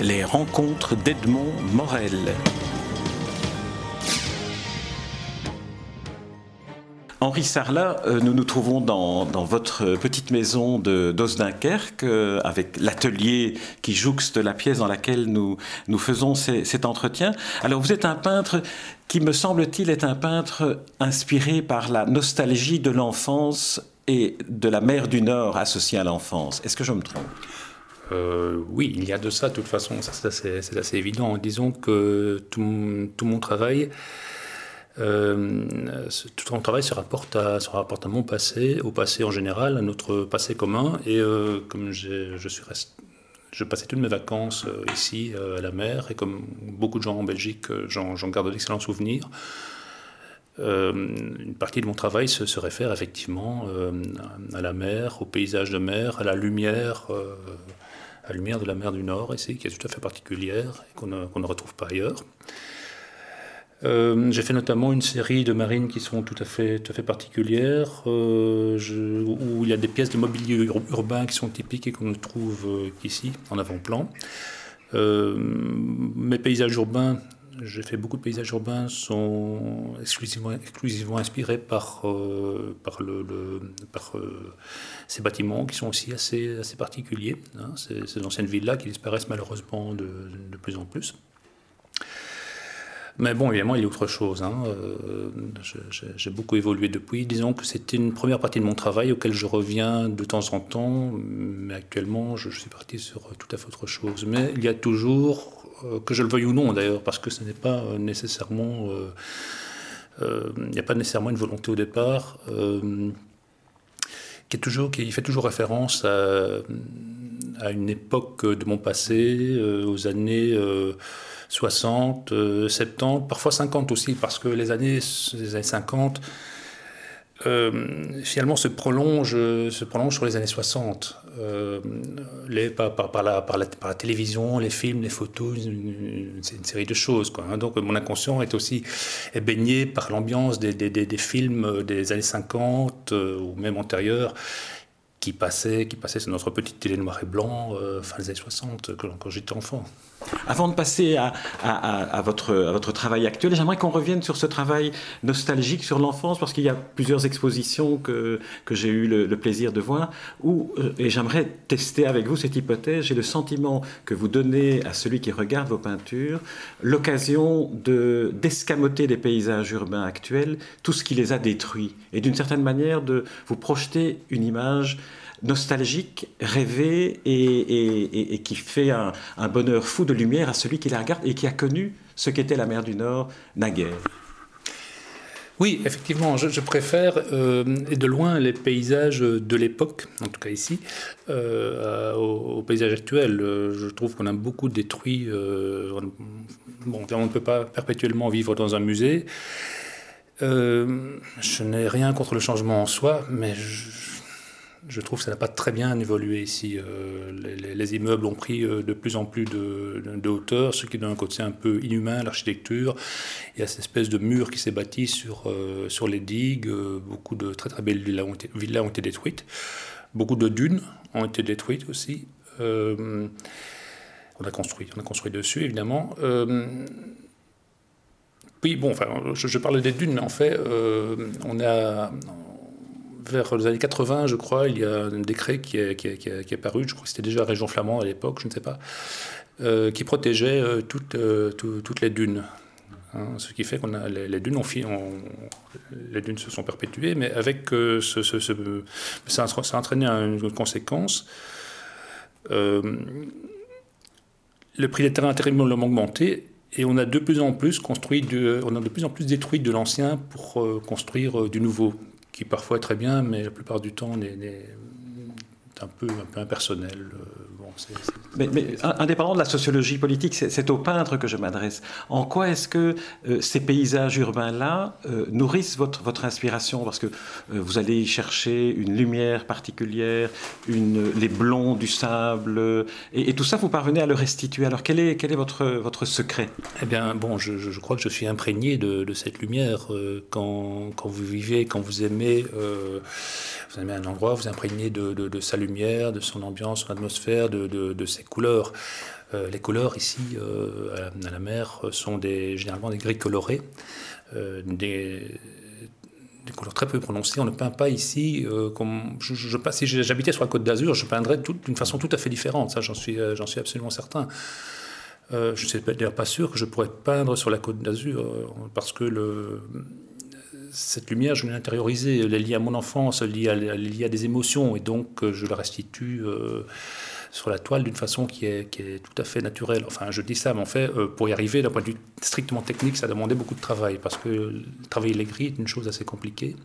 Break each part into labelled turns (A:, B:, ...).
A: Les rencontres d'Edmond Morel. Henri Sarlat, euh, nous nous trouvons dans, votre petite maison de euh, avec l'atelier qui jouxte la pièce dans laquelle nous, nous faisons cet entretien. Alors vous êtes un peintre qui, me semble-t-il, est un peintre inspiré par la nostalgie de l'enfance et de la mer du Nord associée à l'enfance. Est-ce que je me trompe?
B: Euh, oui, il y a de ça, de toute façon, c'est assez, évident. Disons que tout, mon travail euh, tout mon travail se rapporte, à, se rapporte à mon passé, au passé en général, à notre passé commun. Et euh, comme je passais toutes mes vacances ici à la mer, et comme beaucoup de gens en Belgique, j'en garde d'excellents souvenirs. une partie de mon travail se, réfère effectivement à la mer, au paysage de mer, à la lumière, à lumière de la mer du Nord ici, qui est tout à fait particulière et qu'on ne, retrouve pas ailleurs. Euh, j'ai fait notamment une série de marines qui sont tout à fait, tout à fait particulières, euh, où il y a des pièces de mobilier urbain qui sont typiques et qu'on ne trouve euh, qu'ici, en avant-plan. mes paysages urbains, j'ai fait beaucoup de paysages urbains, sont exclusivement, inspirés par, par, le, par ces bâtiments qui sont aussi assez, assez particuliers. Hein, ces, ces, anciennes villas qui disparaissent malheureusement de, de plus en plus. Mais bon, évidemment, il y a autre chose. Hein. Euh, j'ai beaucoup évolué depuis. Disons que c'était une première partie de mon travail auquel je reviens de temps en temps, mais actuellement, je, suis parti sur tout à fait autre chose. Mais il y a toujours, euh, que je le veuille ou non d'ailleurs, parce que ce n'est pas nécessairement. Euh, il n'y a pas nécessairement une volonté au départ. qui, fait toujours référence à, une époque de mon passé, aux années 60, 70, euh, parfois 50 aussi, parce que les années, les années 50, euh, finalement se prolongent se prolonge sur les années 60. Euh, les, par, par, par, la, par, la, télévision, les films, les photos, c'est une série de choses. Quoi, hein. Donc mon inconscient est aussi est baigné par l'ambiance des, des, des, films des années 50 ou même antérieurs qui passaient, qui passaient sur notre petite télé noir et blanc fin des années 60 quand j'étais enfant.
A: Avant de passer à, votre, travail actuel, j'aimerais qu'on revienne sur ce travail nostalgique sur l'enfance, parce qu'il y a plusieurs expositions que, j'ai eu le, plaisir de voir, où, euh, et j'aimerais tester avec vous cette hypothèse, j'ai le sentiment que vous donnez à celui qui regarde vos peintures l'occasion d'escamoter des paysages urbains actuels, tout ce qui les a détruits, et d'une certaine manière de vous projeter une image nostalgique, rêvé et, qui fait un, bonheur fou de lumière à celui qui la regarde et qui a connu ce qu'était la mer du Nord naguère.
B: Oui, effectivement, je, préfère, euh, de loin, les paysages de l'époque, en tout cas ici, euh, aux, paysages actuels. Je trouve qu'on a beaucoup détruit. Euh, bon, on ne peut pas perpétuellement vivre dans un musée. je n'ai rien contre le changement en soi, mais je, je trouve que ça n'a pas très bien évolué ici. Euh, les, immeubles ont pris euh, de plus en plus de, hauteur, ce qui donne un côté un peu inhumain à l'architecture. Il y a cette espèce de mur qui s'est bâti sur, euh, sur les digues. beaucoup de très très belles villas ont été, détruites. Beaucoup de dunes ont été détruites aussi. on a construit, on a construit dessus évidemment. oui, bon, enfin, je, je, parle des dunes, mais en fait, on a vers les années 80, je crois, il y a un décret qui est, qui est, paru, je crois que c'était déjà la région flamande à l'époque, je ne sais pas, euh, qui protégeait euh, toutes, euh, toutes les dunes. Hein, ce qui fait qu'on a les, dunes ont, les dunes se sont perpétuées, mais avec ça, a entraîné une conséquence. le prix des terrains terriblement augmenté et on a de plus en plus construit, de, on a de plus en plus détruit de l'ancien pour construire du nouveau qui parfois est très bien, mais la plupart du temps un peu, un peu impersonnel.
A: Mais, mais, indépendant de la sociologie politique, c'est au peintre que je m'adresse. En quoi est-ce que ces paysages urbains-là nourrissent votre, votre inspiration? Parce que vous allez y chercher une lumière particulière, une, les blonds du sable, et, tout ça, vous parvenez à le restituer. Alors quel est, quel est votre, votre secret?
B: Eh bien, bon, je, je, crois que je suis imprégné de, de cette lumière. quand, quand, vous vivez, quand vous aimez, vous aimez un endroit, vous imprégnez de, de, sa lumière, de son ambiance, son atmosphère, de, de ses couleurs. Euh, les couleurs ici euh, à, la, mer sont des, généralement des gris colorés, euh, des, couleurs très peu prononcées. On ne peint pas ici comme si j'habitais sur la Côte d'Azur, je peindrais d'une façon tout à fait différente. Ça, j'en suis, absolument certain. je ne suis d'ailleurs pas sûr que je pourrais peindre sur la Côte d'Azur parce que cette lumière, je l'ai intériorisée, elle est liée à mon enfance, elle est liée à, des émotions, et donc euh, je la restitue euh, sur la toile d'une façon qui est, tout à fait naturelle. Enfin, je dis ça, mais en fait, euh, pour y arriver, d'un point de vue strictement technique, ça demandait beaucoup de travail, parce que travailler les gris est une chose assez compliquée.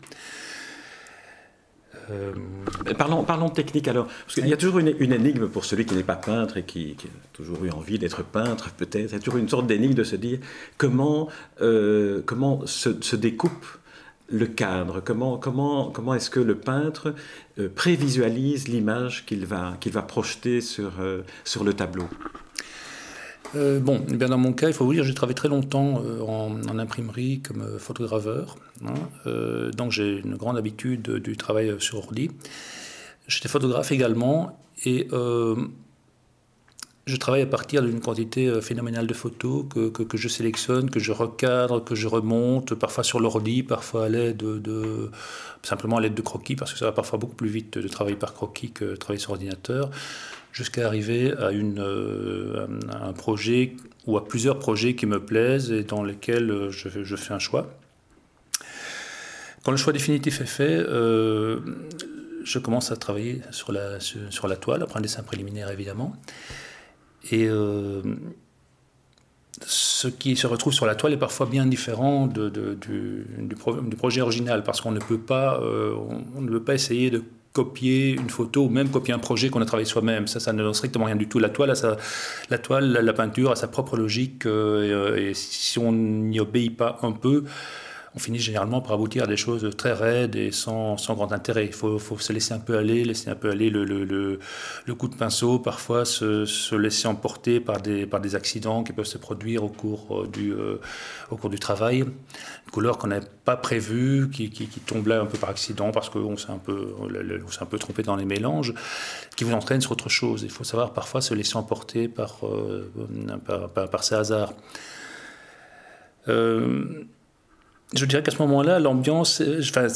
A: Parlons, parlons technique alors, parce qu'il y a toujours une, énigme pour celui qui n'est pas peintre et qui, a toujours eu envie d'être peintre, peut-être. Il y a toujours une sorte d'énigme de se dire comment, comment se découpe le cadre Comment, comment, comment est-ce que le peintre euh, prévisualise l'image qu'il va, va projeter sur, euh, sur le tableau?
B: Euh, bon, eh bien dans mon cas, il faut vous dire, j'ai travaillé très longtemps en, imprimerie comme photograveur. Hein, donc j'ai une grande habitude du travail sur ordi. J'étais photographe également et je travaille à partir d'une quantité euh, phénoménale de photos que, que, je sélectionne, que je recadre, que je remonte, parfois sur l'ordi, parfois à l'aide de, simplement à l'aide de croquis, parce que ça va parfois beaucoup plus vite de travailler par croquis que de travailler sur ordinateur, jusqu'à arriver à, une, euh, un projet ou à plusieurs projets qui me plaisent et dans lesquels euh, je, je fais un choix. Quand le choix définitif est fait, je commence à travailler sur la, sur, sur la toile, après un dessin préliminaire évidemment. Et euh, ce qui se retrouve sur la toile est parfois bien différent du, projet original, parce qu'on ne peut pas, euh, on, ne peut pas essayer de copier une photo ou même copier un projet qu'on a travaillé soi-même. Ça, ça ne donne strictement rien du tout. La toile, la, toile la, peinture a sa propre logique, euh, et si on n'y obéit pas un peu, on finit généralement par aboutir à des choses très raides et sans, sans grand intérêt. Il faut, faut, se laisser un peu aller, laisser un peu aller le, le, le, coup de pinceau, parfois se, se, laisser emporter par des, par des accidents qui peuvent se produire au cours euh, du, euh, au cours du travail. Une couleur qu'on n'avait pas prévue, qui, qui, qui, tombe là un peu par accident parce qu'on s'est un, peu, on s'est un peu trompé dans les mélanges, qui vous entraîne sur autre chose. Il faut savoir parfois se laisser emporter par, euh, par, par, par, ces hasards. Euh, je dirais qu'à ce moment-là, l'ambiance, euh, enfin,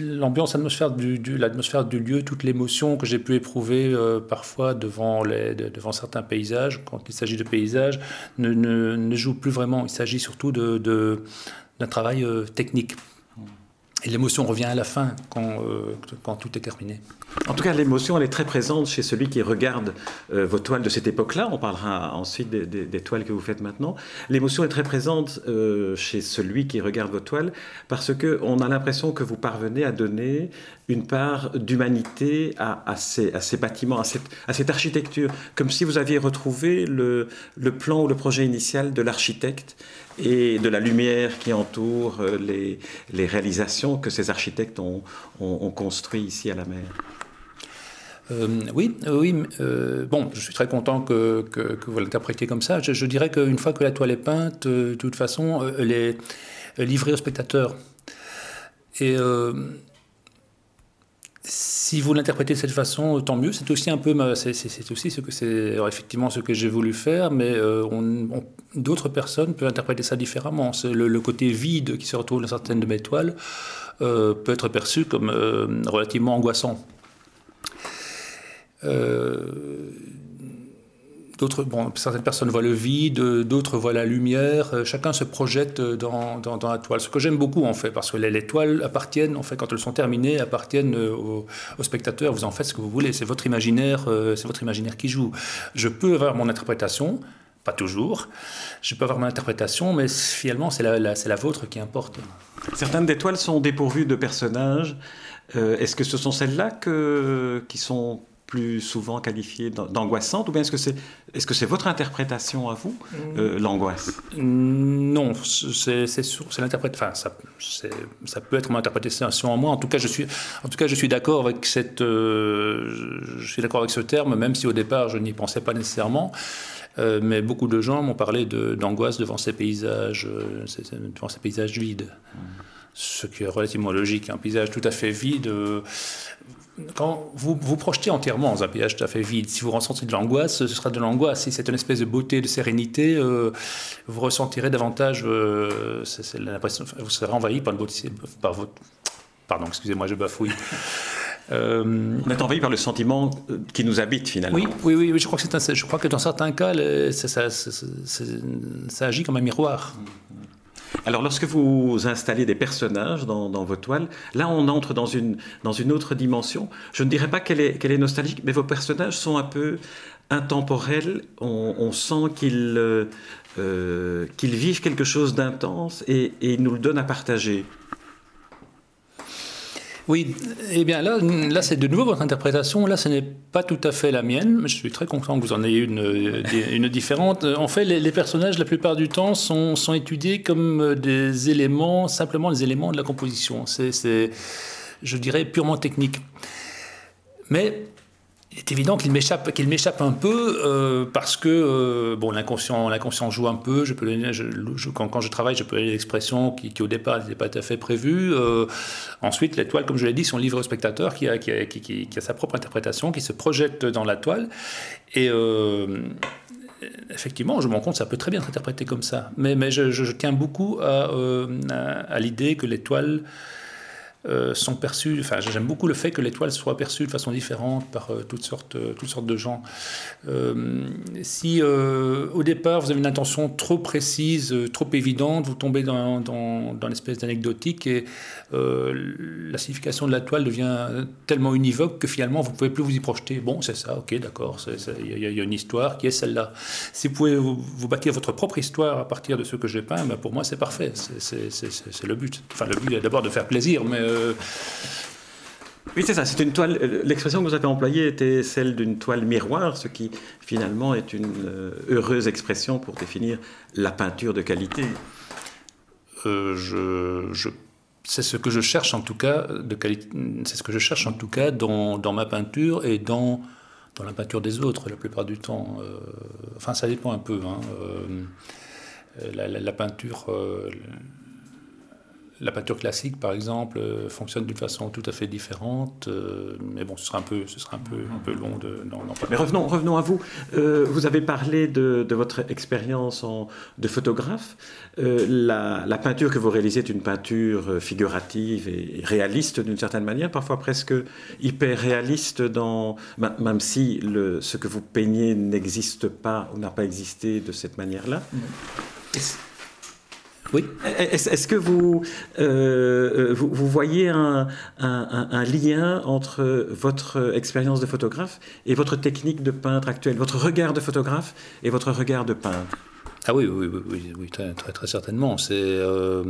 B: l'ambiance, l'atmosphère du, lieu, toute l'émotion que j'ai pu éprouver euh, parfois devant, certains paysages, quand il s'agit de paysages, ne, joue plus vraiment. Il s'agit surtout d'un travail euh, technique. Et l'émotion revient à la fin, quand, quand tout est terminé.
A: En tout cas, l'émotion, elle est très présente chez celui qui regarde euh, vos toiles de cette époque-là. On parlera ensuite des, toiles que vous faites maintenant. L'émotion est très présente euh, chez celui qui regarde vos toiles parce qu'on a l'impression que vous parvenez à donner une part d'humanité à, ces, bâtiments, à cette, architecture, comme si vous aviez retrouvé le, plan ou le projet initial de l'architecte et de la lumière qui entoure euh, les, réalisations que ces architectes ont, ont, ont construit ici à la mer.
B: Euh, oui, euh, oui. Bon, je suis très content que, que, vous l'interprétiez comme ça. Je, dirais qu'une fois que la toile est peinte, de toute façon, elle est livrée au spectateur. Et si vous l'interprétez de cette façon, tant mieux. C'est aussi un peu, c'est aussi ce que c'est effectivement ce que j'ai voulu faire, mais d'autres personnes peuvent interpréter ça différemment. Le, côté vide qui se retrouve dans certaines de mes toiles peut être perçu comme relativement angoissant. Euh, d'autres, bon, certaines personnes voient le vide, d'autres voient la lumière. Euh, chacun se projette dans, dans, la toile. Ce que j'aime beaucoup en fait, parce que les, toiles appartiennent, en fait, quand elles sont terminées, appartiennent aux, spectateurs. Vous en faites ce que vous voulez. C'est votre imaginaire, euh, c'est votre imaginaire qui joue. Je peux avoir mon interprétation. Pas toujours. Je peux avoir mon interprétation, mais finalement, c'est la, la vôtre qui importe.
A: Certaines des toiles sont dépourvues de personnages. Est-ce que ce sont celles-là qui sont plus souvent qualifiée d'angoissante ou bien est-ce que c'est votre interprétation à vous euh, l'angoisse?
B: Non, c'est l'interprétation. Enfin, ça, ça peut être mon interprétation en moi. En tout cas, je suis en tout cas je suis d'accord avec cette euh, je suis d'accord avec ce terme, même si au départ je n'y pensais pas nécessairement. Euh, mais beaucoup de gens m'ont parlé d'angoisse devant ces paysages, devant ces paysages vides. Ce qui est relativement logique. Un paysage tout à fait vide, quand vous vous projetez entièrement dans un paysage tout à fait vide, si vous ressentez de l'angoisse, ce sera de l'angoisse. Si c'est une espèce de beauté, de sérénité, euh, vous ressentirez davantage, euh, l'impression, vous serez envahi par, une beauté, par votre... Pardon, excusez-moi, je bafouille.
A: Euh, On est envahi par le sentiment qui nous habite finalement.
B: Oui, oui, oui, je crois que, un, je crois que dans certains cas, ça, ça, agit comme un miroir.
A: Alors, lorsque vous installez des personnages dans, vos toiles, là, on entre dans une, dans une autre dimension. Je ne dirais pas qu'elle est, qu'elle est nostalgique, mais vos personnages sont un peu intemporels. On, sent qu'ils euh, euh, qu'ils vivent quelque chose d'intense et, et ils nous le donnent à partager.
B: Oui, eh bien là, là c'est de nouveau votre interprétation. Là, ce n'est pas tout à fait la mienne, mais je suis très content que vous en ayez une, différente. En fait, les, personnages, la plupart du temps, sont, sont, étudiés comme des éléments, simplement des éléments de la composition. C'est, je dirais, purement technique. Mais il est évident qu'il m'échappe, qu'il m'échappe un peu euh, parce que euh, bon, l'inconscient, l'inconscient joue un peu. Quand, je travaille, je peux donner des qui, au départ n'étaient pas tout à fait prévues. Euh, ensuite, les toiles, comme je l'ai dit, sont livrées au spectateur qui a, sa propre interprétation, qui se projette dans la toile. Et effectivement, je me rends compte ça peut très bien être interprété comme ça. Mais, je, tiens beaucoup à, à l'idée que les toiles euh, sont perçus. Enfin, j'aime beaucoup le fait que l'étoile soit perçue de façon différente par euh, toutes, sortes, euh, toutes sortes de gens. si au départ vous avez une intention trop précise, trop évidente, vous tombez dans, dans, l'espèce d'anecdotique et la signification de la toile devient tellement univoque que finalement vous ne pouvez plus vous y projeter. Bon, c'est ça, ok, d'accord, il y, a une histoire qui est celle-là. Si vous pouvez vous, bâtir votre propre histoire à partir de ce que j'ai peint, ben pour moi c'est parfait, c'est le but. Enfin, le but est d'abord de faire plaisir, mais euh,
A: oui, c'est ça. C'est une toile. Euh, l'expression que vous avez employée était celle d'une toile miroir, ce qui finalement est une euh, heureuse expression pour définir la peinture de qualité.
B: c'est ce que je cherche en tout cas. C'est ce que je cherche en tout cas dans, ma peinture et dans la peinture des autres la plupart du temps. enfin, ça dépend un peu. Hein. La, peinture la peinture classique, par exemple, euh, fonctionne d'une façon tout à fait différente. Euh, mais bon, ce sera un peu, ce sera un peu, un peu long de.
A: mais revenons, revenons à vous. Euh, vous avez parlé de, votre expérience de photographe. La, la, peinture que vous réalisez est une peinture figurative et réaliste d'une certaine manière, parfois presque hyper réaliste, dans, même si le, ce que vous peignez n'existe pas ou n'a pas existé de cette manière-là.
B: Oui.
A: Est-ce que vous, euh, euh, vous, voyez un, lien entre votre expérience de photographe et votre technique de peintre actuelle, votre regard de photographe et votre regard de peintre?
B: Ah oui, oui, oui, oui, très, très, certainement. C'est, euh,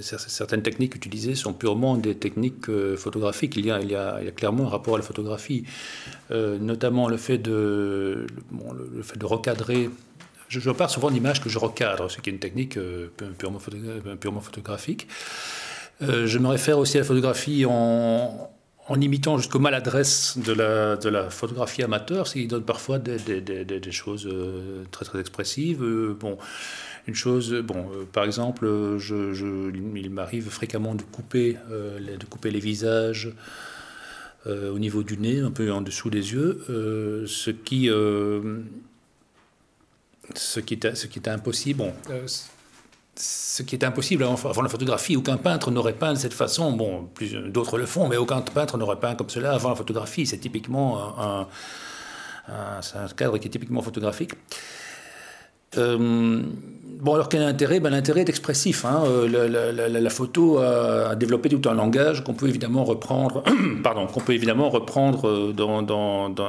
B: certaines techniques utilisées sont purement des techniques photographiques. Il y, a, il, y a, il y, a, clairement un rapport à la photographie, notamment le fait de, le fait de recadrer je, je parle souvent d'images que je recadre, ce qui est une technique euh, purement, euh, photographique. Euh, je me réfère aussi à la photographie en, imitant jusqu'aux maladresses de la, photographie amateur, ce qui donne parfois des, choses très très expressives. bon, une chose, bon, par exemple, il m'arrive fréquemment de couper, de couper les visages. au niveau du nez, un peu en dessous des yeux, ce qui ce qui était, impossible. Euh, ce qui est impossible avant la photographie. Aucun peintre n'aurait peint de cette façon. Bon, d'autres le font, mais aucun peintre n'aurait peint comme cela avant la photographie. C'est typiquement un, cadre qui est typiquement photographique. Euh, bon, alors quel est l'intérêt? Ben, L'intérêt est expressif. Hein. Euh, la, photo a, développé tout un langage qu'on peut évidemment reprendre, pardon, qu'on peut évidemment reprendre, euh,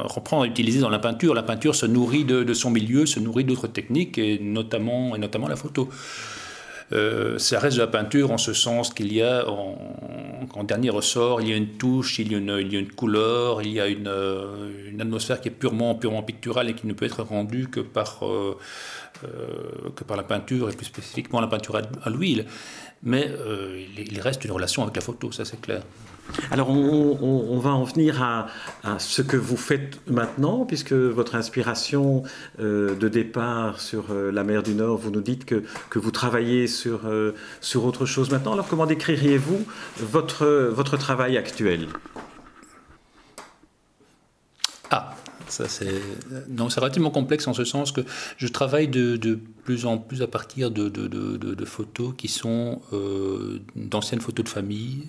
B: reprendre utiliser dans la peinture. La peinture se nourrit de, son milieu, se nourrit d'autres techniques, et notamment la photo. Euh, ça reste de la peinture en ce sens qu'il y a, en, dernier ressort, il y a une touche, il y a une, couleur, il y a une, une, atmosphère qui est purement, purement picturale et qui ne peut être rendue que par, que par la peinture, et plus spécifiquement la peinture à, l'huile. Mais il reste une relation avec la photo, ça c'est clair.
A: Alors on, va en venir à, ce que vous faites maintenant, puisque votre inspiration euh, de départ sur euh, la mer du Nord, vous nous dites que, vous travaillez sur, euh, sur autre chose maintenant. Alors comment décririez-vous votre, travail actuel?
B: Ah, ça c'est relativement complexe en ce sens que je travaille de, plus en plus à partir de photos qui sont d'anciennes photos de famille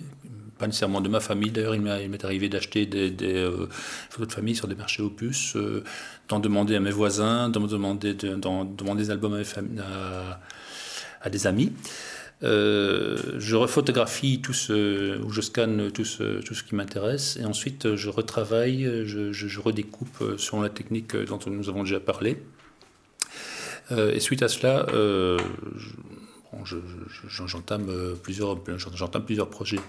B: pas nécessairement de ma famille. D'ailleurs, il m'est arrivé d'acheter des, euh, photos de famille sur des marchés opus, euh, d'en demander à mes voisins, d'en demander, demander des albums à, des amis. Euh, je rephotographie tout ce, ou je scanne tout ce, tout ce qui m'intéresse, et ensuite je retravaille, je, redécoupe selon la technique dont nous avons déjà parlé. et suite à cela, j'entame plusieurs projets.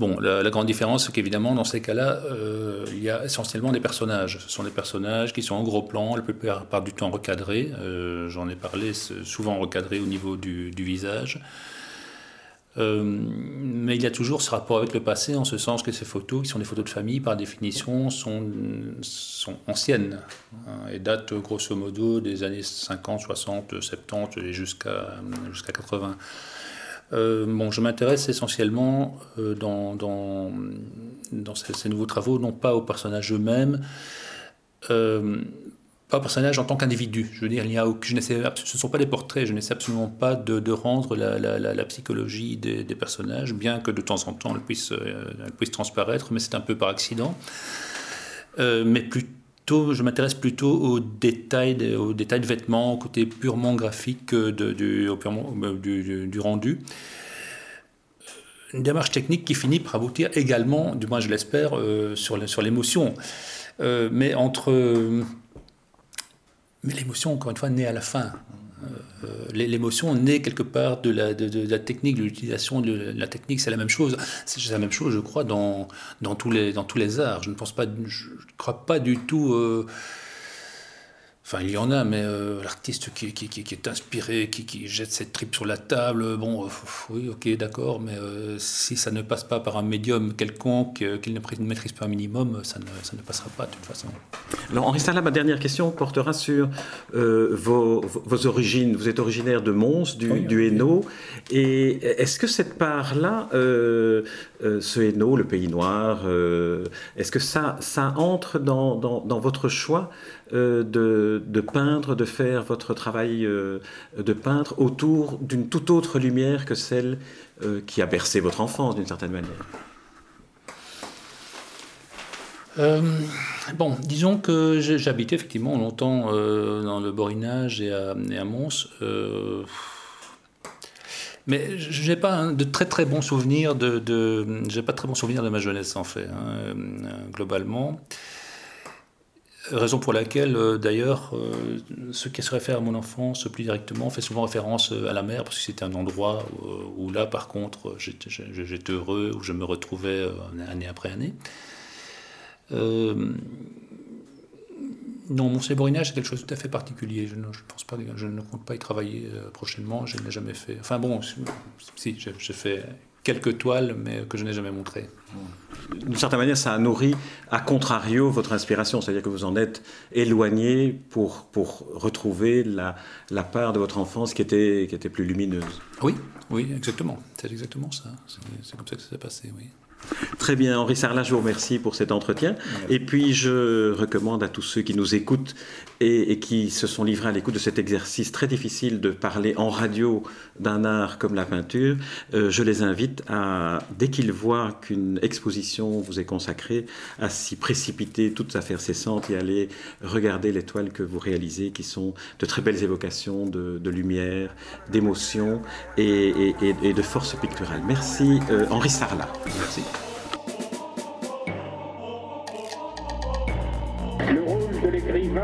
B: Bon, la, grande différence, c'est qu'évidemment, dans ces cas-là, euh, il y a essentiellement des personnages. Ce sont des personnages qui sont en gros plan, la plupart du temps recadrés. Euh, j'en ai parlé, souvent recadrés au niveau du, visage. Euh, mais il y a toujours ce rapport avec le passé, en ce sens que ces photos, qui sont des photos de famille, par définition, sont, anciennes hein, et datent grosso modo des années 50, 60, 70 et jusqu'à jusqu'à 80. Euh, bon, je m'intéresse essentiellement euh, dans, ces, nouveaux travaux, non pas aux personnages eux-mêmes, euh, pas aux personnages en tant qu'individus. Je veux dire, il y a, ce ne sont pas des portraits, je n'essaie absolument pas de, rendre la, psychologie des, personnages, bien que de temps en temps elle puisse transparaître, mais c'est un peu par accident. mais plutôt je m'intéresse plutôt aux détails, aux détails de vêtements, au côté purement graphique de, du, du, du, rendu. Une démarche technique qui finit par aboutir également, du moins je l'espère, euh, sur l'émotion. Euh, mais entre. Mais l'émotion, encore une fois, naît à la fin. Euh, l'émotion naît quelque part de la, technique, de l'utilisation de la technique. C'est la même chose. C'est la même chose, je crois, dans, tous les, arts. Je ne pense pas, crois pas du tout. Euh, Enfin, il y en a, mais euh, l'artiste qui, qui, est inspiré, qui, jette cette tripe sur la table, bon, euh, oui, ok, d'accord, mais euh, si ça ne passe pas par un médium quelconque, qu'il ne maîtrise pas un minimum, ça ne, ça ne, passera pas de toute façon.
A: Alors, Henri Stala, ma dernière question portera sur vos, vos, origines. Vous êtes originaire de Mons, du, du Hainaut, et est-ce que cette part-là, ce Hainaut, le pays noir, est-ce que ça, ça entre dans, dans, dans votre choix euh, de, peindre, de faire votre travail euh, de peintre autour d'une toute autre lumière que celle euh, qui a bercé votre enfance d'une certaine manière
B: bon, disons que j'habitais effectivement longtemps dans le Borinage et à, Mons. mais je n'ai pas de très très bons souvenirs de, pas très bons souvenirs de ma jeunesse en fait, hein, globalement. Raison pour laquelle, euh, d'ailleurs, euh, ce qui se réfère à mon enfance plus directement fait souvent référence euh, à la mer, parce que c'était un endroit où, là, par contre, j'étais heureux, où je me retrouvais année après année. non, mon séborinage, c'est quelque chose de tout à fait particulier. Je ne, pense pas, je ne compte pas y travailler prochainement, je ne l'ai jamais fait. Enfin bon, si, j'ai fait quelques toiles, mais que je n'ai jamais montrées.
A: D'une certaine manière, ça a nourri, à contrario, votre inspiration, c'est-à-dire que vous en êtes éloigné pour, pour retrouver la, la part de votre enfance qui était, qui était plus lumineuse.
B: Oui, oui, exactement. C'est exactement ça. C'est comme ça que ça s'est passé, oui.
A: Très bien, Henri Sarlat, je vous remercie pour cet entretien. Et puis, je recommande à tous ceux qui nous écoutent et, qui se sont livrés à l'écoute de cet exercice très difficile de parler en radio d'un art comme la peinture, euh, je les invite à, dès qu'ils voient qu'une exposition vous est consacrée, à s'y précipiter toute affaire cessante et aller regarder les toiles que vous réalisez, qui sont de très belles évocations de, lumière, d'émotion et, de force picturale. Merci, euh, Henri Sarlat.
B: Merci.